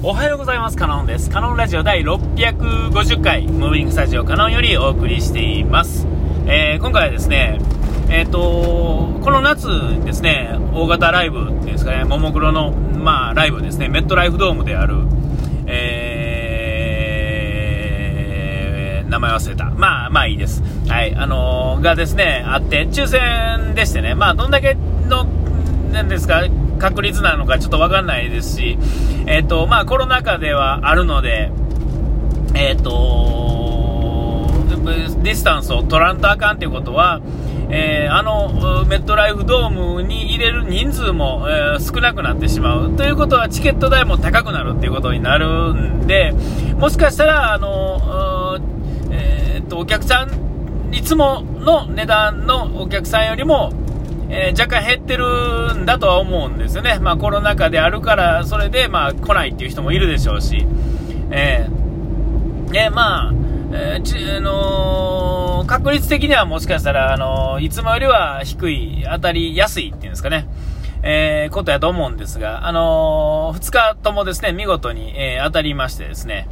おはようございます。カノンです。カノンラジオ第650回、ムービングスタジオカノンよりお送りしています。えー、今回はですね、えっ、ー、とこの夏ですね、大型ライブっていうんですかね、ももクロの、まあ、ライブですね、メットライフドームである、えー、名前忘れた。まあ、まあいいです。はい、あのー、がですね、あって、抽選でしてね、まあ、どんだけの、なんですか、確率なのかちょっとわかんないですし、えっ、ー、と、まあコロナ禍ではあるので、えっ、ー、と、ディスタンスを取らんとあかんっていうことは、えー、あのメットライフドームに入れる人数も、えー、少なくなってしまう。ということはチケット代も高くなるっていうことになるんでもしかしたらあの、えー、っとお客さんいつもの値段のお客さんよりもえー、若干減ってるんだとは思うんですよね。まあコロナ禍であるから、それでまあ来ないっていう人もいるでしょうし、えー、えまあ、えー、ちあのー、確率的にはもしかしたら、あのー、いつもよりは低い、当たりやすいっていうんですかね。えー、ことやと思うんですが、あのー、2日ともですね、見事に、えー、当たりましてですね、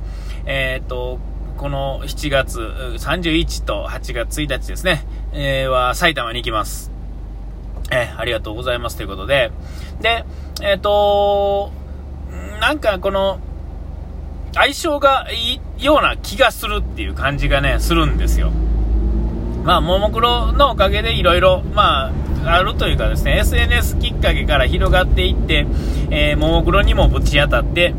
えっと、この7月31と8月1日ですね、え、は埼玉に行きます。えありがとうございますということで、で、えっ、ー、となんかこの、相性がいいような気がするっていう感じがね、するんですよ。まあ、ももクロのおかげでいろいろ、まあ、あるというかですね、SNS きっかけから広がっていって、えー、ももクロにもぶち当たって、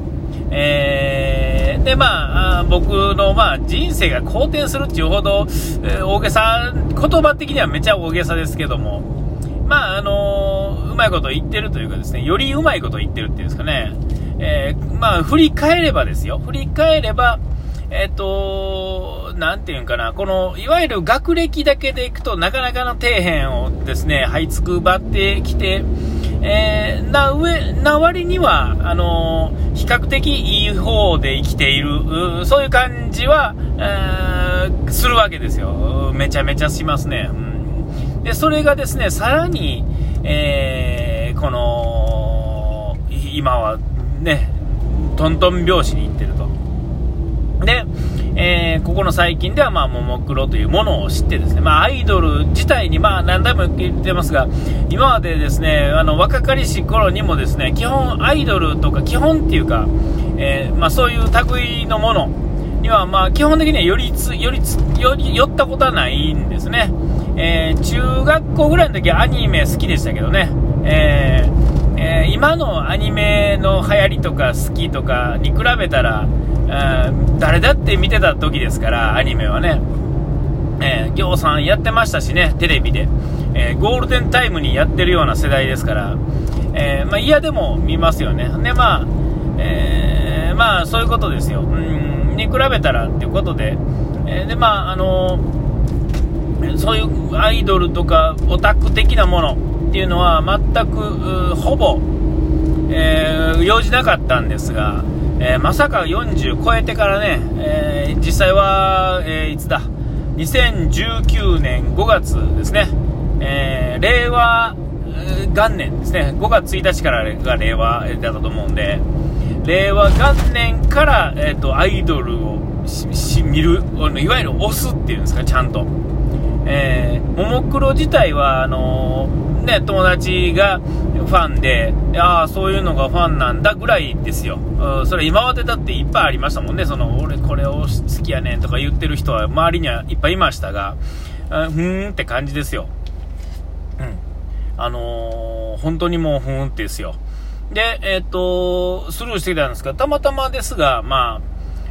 えー、で、まあ、僕の、まあ、人生が好転するっていうほど、えー、大げさ、言葉的にはめちゃ大げさですけども、まあ、あのー、うまいこと言ってるというかですね、よりうまいこと言ってるっていうんですかね、えー、まあ、振り返ればですよ、振り返れば、えっ、ー、と、なんていうんかな、この、いわゆる学歴だけでいくとなかなかの底辺をですね、這いつくばってきて、えー、な上、な割には、あのー、比較的いい方で生きている、そういう感じは、えー、するわけですよ。めちゃめちゃしますね。うんで、それがですね、さらに、えー、この、今はね、トントン拍子に行ってると。で、えー、ここの最近では、まあ、ももクロというものを知ってですね、まあ、アイドル自体に、まあ、何回も言ってますが、今までですね、あの、若かりし頃にもですね、基本アイドルとか、基本っていうか、えー、まあ、そういう類のものには、まあ、基本的にはよりつ、よりつ、より寄ったことはないんですね。えー、中学校ぐらいの時はアニメ好きでしたけどね、えーえー、今のアニメの流行りとか好きとかに比べたら、誰だって見てた時ですから、アニメはね。えー、ぎょうさんやってましたしね、テレビで。え、ゴールデンタイムにやってるような世代ですから、え、まあ、嫌でも見ますよね。で、まあ、えー、まあ、そういうことですよ。うん、に比べたらっていうことで、えで、まあ、あのそういうアイドルとかオタク的なものっていうのは全くほぼ、えー、用事なかったんですが、えー、まさか40超えてからね、えー、実際は、えいつだ？2019年5月ですね、え令和元年ですね。5月1日からが令和だったと思うんで令和元年から、えーと、アイドルを見るいわゆる押すっていうんですかちゃんと。えー、ももクロ自体は、あのー、ね、友達がファンで、ああ、そういうのがファンなんだぐらいですよ。それ今までだっていっぱいありましたもんね。その、俺これを好きやねんとか言ってる人は周りにはいっぱいいましたが、あふーんって感じですよ。うん。あのー、本当にもうふーんってですよ。で、えっ、と、スルーしてきたんですが、たまたまですが、まあ、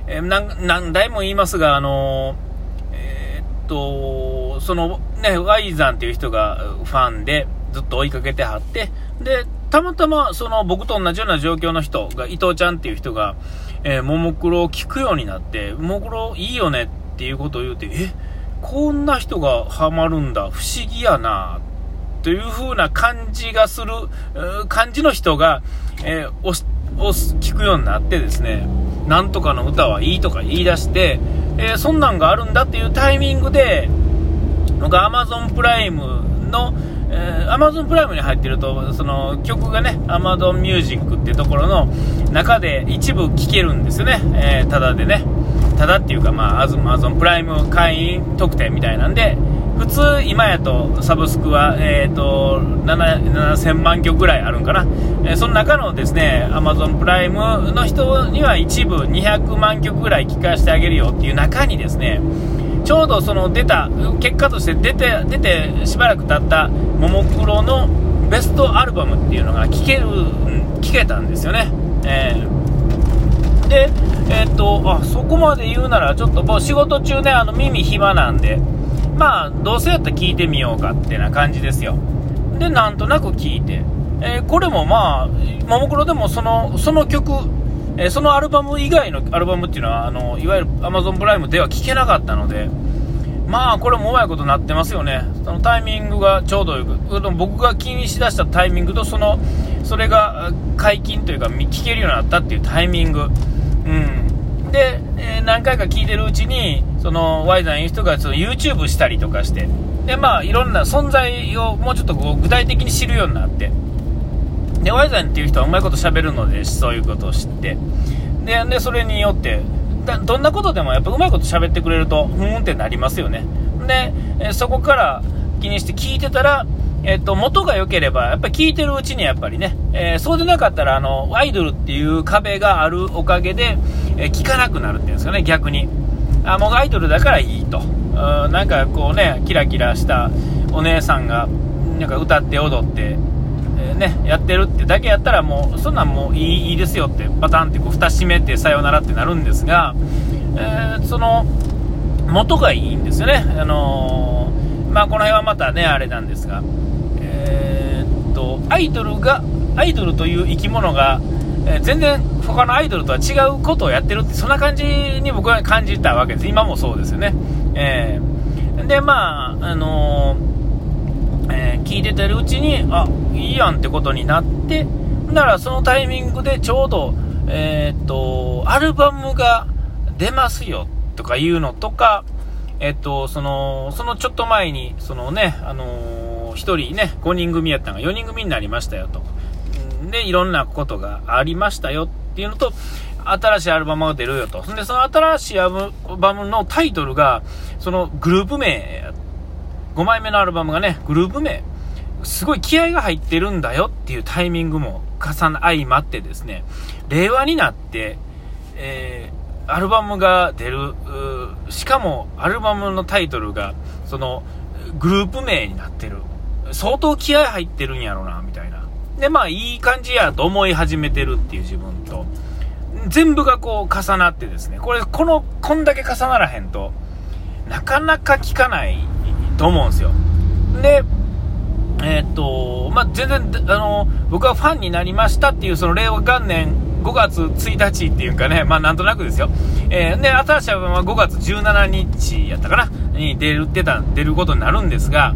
えー、何、何台も言いますが、あのえっと、そのね、ワイザンっていう人がファンでずっと追いかけてはって、で、たまたまその僕と同じような状況の人が、伊藤ちゃんっていう人が、えー、ももクロを聞くようになって、ももクロいいよねっていうことを言うて、え、こんな人がハマるんだ、不思議やな、という風な感じがする、感じの人が、えー、押す、押す、聞くようになってですね、なんとかの歌はいいとか言い出して、えー、そんなんがあるんだっていうタイミングで、僕 Amazon プライムの、えー、Amazon プライムに入ってると、その曲がね、Amazon Music っていうところの中で一部聴けるんですよね。えー、ただでね。ただっていうか、まあ、Amazon プライム会員特典みたいなんで、普通、今やとサブスクは、えーと、7000万曲ぐらいあるんかな、えー、その中のですね Amazon プライムの人には一部200万曲ぐらい聴かせてあげるよっていう中にですねちょうどその出た結果として出て出てしばらく経ったももクロのベストアルバムっていうのが聴ける聴けたんですよね。えー、で、えー、っとあそこまで言うならちょっともう仕事中ねあの耳暇なんでまあ、どうせやったら聞いてみようかってな感じですよ。で、なんとなく聞いて、えー、これもまあ、ももクロでもその、その曲、えー、そのアルバム以外のアルバムっていうのは、あの、いわゆる Amazon プライムでは聴けなかったので、まあ、これもうまいことなってますよね。そのタイミングがちょうどよく、僕が気にしだしたタイミングと、その、それが解禁というか、聞けるようになったっていうタイミング。うん。で、えー、何回か聞いてるうちに、そのワイザンいう人がその YouTube したりとかして、で、まあ、いろんな存在をもうちょっとこう具体的に知るようになって、で、ワイザンっていう人はうまいこと喋るので、そういうことを知って、で、でそれによって、どんなことでもやっぱうまいこと喋ってくれると、ふーんってなりますよね。で、えそこから気にして聞いてたら、えっと、元が良ければ、やっぱり聞いてるうちにやっぱりね、えー、そうでなかったら、あの、アイドルっていう壁があるおかげで、えー、聞かなくなるっていうんですかね、逆に。あもうアイドルだからいいとうんなんかこうねキラキラしたお姉さんがなんか歌って踊って、ね、やってるってだけやったらもうそんなんもういいいいですよってパタンってこう蓋閉めてさよならってなるんですが、えー、その元がいいんですよね、あのー、まあ、この辺はまたねあれなんですが、えー、っとアイドルがアイドルという生き物がえ、全然他のアイドルとは違うことをやってるって、そんな感じに僕は感じたわけです。今もそうですよね。え、で、まあ、あの、聞いててるうちに、あ、いいやんってことになって、ならそのタイミングでちょうど、えっと、アルバムが出ますよとかいうのとか、えっと、その、そのちょっと前に、そのね、あのー、1人ね、5人組やったのが4人組になりましたよと。で、いろんなことがありましたよっていうのと、新しいアルバムが出るよと。そんで、その新しいアルバムのタイトルが、そのグループ名、5枚目のアルバムがね、グループ名、すごい気合が入ってるんだよっていうタイミングも重な、相まってですね、令和になって、えー、アルバムが出る、しかもアルバムのタイトルが、その、グループ名になってる。相当気合入ってるんやろな、みたいな。で、まあ、いい感じやと思い始めてるっていう自分と、全部がこう重なってですね、これ、この、こんだけ重ならへんと、なかなか効かないと思うんですよ。で、えー、っと、まあ、全然、あの、僕はファンになりましたっていう、その令和元年5月1日っていうかね、まあ、なんとなくですよ。えー、で、新しいアルバムは5月17日やったかなに出るってた、出ることになるんですが、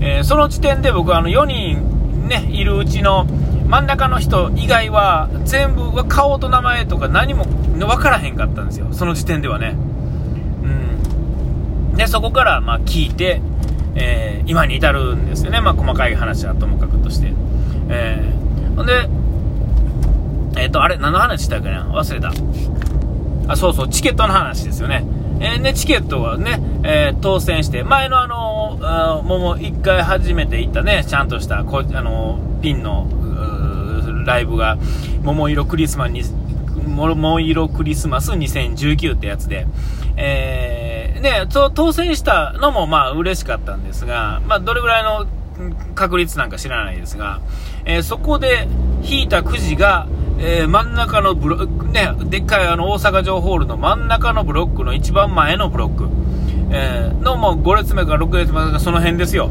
えー、その時点で僕はあの4人ね、いるうちの真ん中の人以外は全部は顔と名前とか何も分からへんかったんですよ、その時点ではね。うん、でそこからま聞いて、えー、今に至るんですよね、まあ、細かい話はともかくとして。えー、で、えっ、ー、と、あれ、何の話したっけな？忘れた。あ、そうそう、チケットの話ですよね。えー、ね、チケットがね、えー、当選して、前のあのー、もう一回初めて行ったね、ちゃんとしたこ、あのピンの、ライブが、桃色クリスマスに、桃色クリスマス2019ってやつで、えー、ね、当選したのもまあ嬉しかったんですが、まあどれぐらいの確率なんか知らないですが、えー、そこで引いたくじが、えー、真ん中のブロック、ね、でっかいあの大阪城ホールの真ん中のブロックの一番前のブロック、えー、のもう5列目か6列目かその辺ですよ。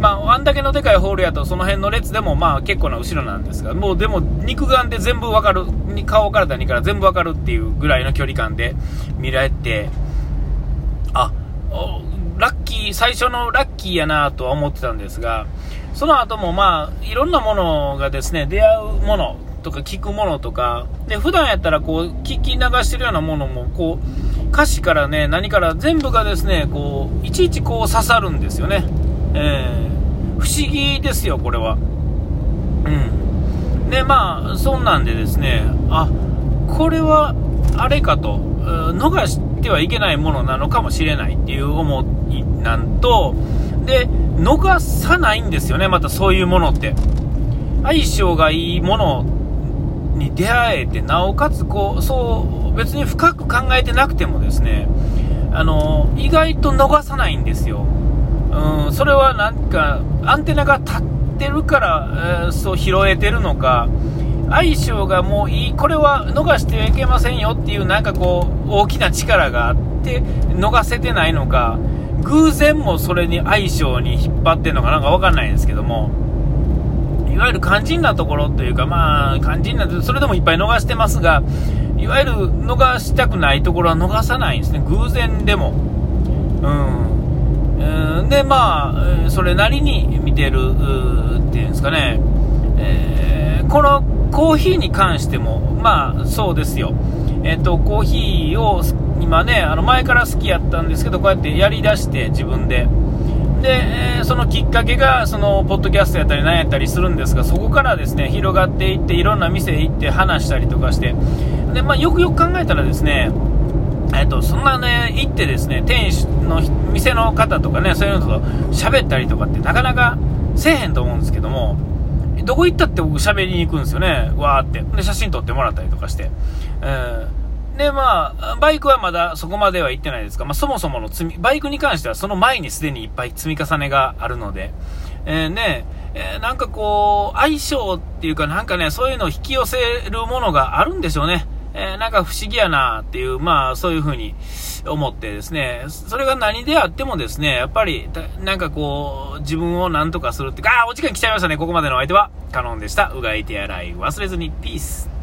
まあ、あんだけのでかいホールやとその辺の列でもまあ結構な後ろなんですが、もうでも肉眼で全部わかる、顔から何から全部わかるっていうぐらいの距離感で見られて、ラッキー、最初のラッキーやなとは思ってたんですが、その後もまあ、いろんなものがですね、出会うものとか聞くものとか、で、普段やったらこう、聞き流してるようなものも、こう、歌詞からね、何から全部がですね、こう、いちいちこう刺さるんですよね。えー、不思議ですよ、これは。うん。で、まあ、そんなんでですね、あ、これは、あれかと、逃してはいけないものなのかもしれないっていう思いなんと、で、逃さないんですよね、またそういうものって。相性がいいものに出会えて、なおかつ、こう、そう、別に深く考えてなくてもですね、あの、意外と逃さないんですよ。うん、それはなんか、アンテナが立ってるから、えー、そう拾えてるのか、相性がもういい、これは逃してはいけませんよっていう、なんかこう、大きな力があって、逃せてないのか、偶然もそれに相性に引っ張ってるのかなんかわかんないんですけども、いわゆる肝心なところというか、まあ、肝心な、それでもいっぱい逃してますが、いわゆる逃したくないところは逃さないんですね、偶然でも。うん。で、まあ、それなりに見てる、っていうんですかね、えー、このコーヒーに関しても、まあ、そうですよ。えっ、と、コーヒーを今ね、あの前から好きやったんですけど、こうやってやりだして自分で。で、そのきっかけが、その、ポッドキャストやったり何やったりするんですが、そこからですね、広がっていって、いろんな店行って話したりとかして、で、まあ、よくよく考えたらですね、えっ、と、そんなね、行ってですね、店主の、店の方とかね、そういうのと喋ったりとかってなかなかせえへんと思うんですけども、どこ行ったって僕喋りに行くんですよね、わーって。で、写真撮ってもらったりとかして。えー、で、まあ、バイクはまだそこまでは行ってないですか、まあ、そもそもの積み、バイクに関してはその前にすでにいっぱい積み重ねがあるので、えー、ね、えー、なんかこう、相性っていうかなんかね、そういうのを引き寄せるものがあるんでしょうね。えー、なんか不思議やなっていう、まあそういうふうに思ってですね、それが何であってもですね、やっぱり、なんかこう、自分を何とかするってか、あ、お時間来ちゃいましたね。ここまでの相手は、カノンでした。うがい手洗い忘れずに、ピース。